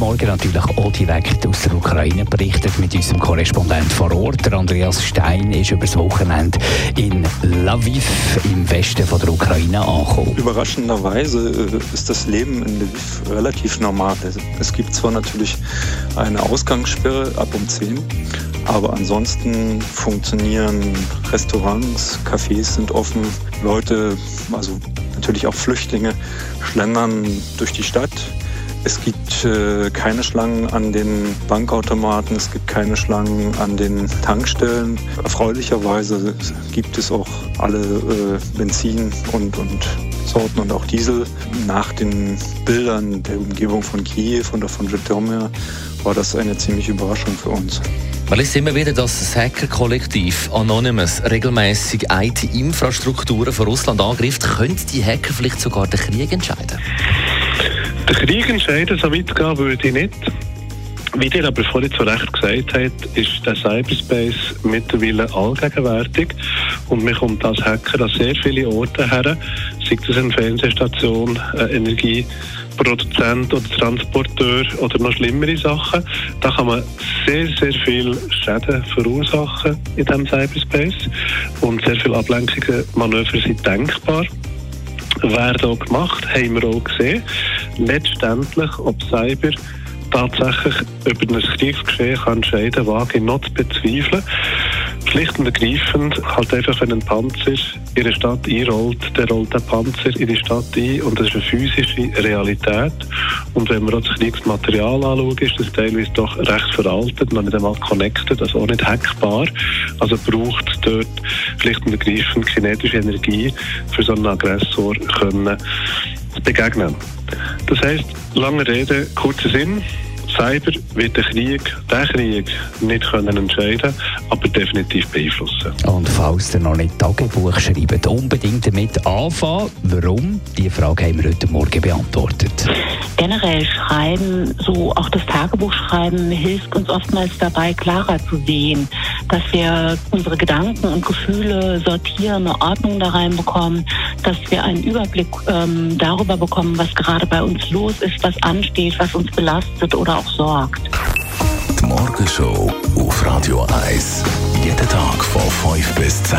Morgen natürlich auch direkt aus der Ukraine berichtet mit unserem Korrespondent vor Ort. Andreas Stein ist übers Wochenende in Lviv im Westen von der Ukraine angekommen. Überraschenderweise äh, ist das Leben in Lviv relativ normal. Es gibt zwar natürlich eine Ausgangssperre ab um 10, aber ansonsten funktionieren Restaurants, Cafés sind offen, Leute, also natürlich auch Flüchtlinge, schlendern durch die Stadt. Es gibt äh, keine Schlangen an den Bankautomaten, es gibt keine Schlangen an den Tankstellen. Erfreulicherweise gibt es auch alle äh, Benzin und, und Sorten und auch Diesel. Nach den Bildern der Umgebung von Kiew und auch von Zhytomyr war das eine ziemliche Überraschung für uns. Man liest immer wieder, dass das Hacker-Kollektiv Anonymous regelmäßig IT-Infrastrukturen von Russland angreift. Könnte die Hacker vielleicht sogar den Krieg entscheiden? Den Krieg entscheiden, so weit gehen würde ich nicht. Wie ihr aber vorhin zu Recht gesagt habt, ist der Cyberspace mittlerweile allgegenwärtig und man kommt als Hacker an sehr viele Orte her, sei das eine Fernsehstation, eine Energie Produzent oder Transporteur oder noch schlimmere Sachen. Da kann man sehr, sehr viel Schäden verursachen in diesem Cyberspace und sehr viele Ablenkungsmanöver sind denkbar werden auch gemacht, haben wir auch gesehen. Letztendlich, ob Cyber tatsächlich über ein Kriegsgeschehen entscheiden kann, wage ich noch zu bezweifeln. Schlicht und ergreifend, halt einfach, wenn ein Panzer in eine Stadt einrollt, der rollt der Panzer in die Stadt ein und das ist eine physische Realität. Und wenn man auch das Kriegsmaterial anschaut, ist das teilweise doch recht veraltet, noch nicht einmal connected, also auch nicht hackbar. Also braucht dort schlicht und ergreifend kinetische Energie, für so einen Aggressor können begegnen. Das heißt, lange Rede, kurzer Sinn. Cyber wird den Krieg, den Krieg nicht können entscheiden aber definitiv beeinflussen. Und falls ihr noch nicht Tagebuch schreibt, unbedingt damit anfangen. Warum? Die Frage haben wir heute Morgen beantwortet. Generell schreiben, so auch das Tagebuch schreiben, hilft uns oftmals dabei, klarer zu sehen, dass wir unsere Gedanken und Gefühle sortieren, eine Ordnung da reinbekommen, dass wir einen Überblick ähm, darüber bekommen, was gerade bei uns los ist, was ansteht, was uns belastet oder auch sorgt. Die Morgenshow auf Radio 1. Jeden Tag von 5 bis 10.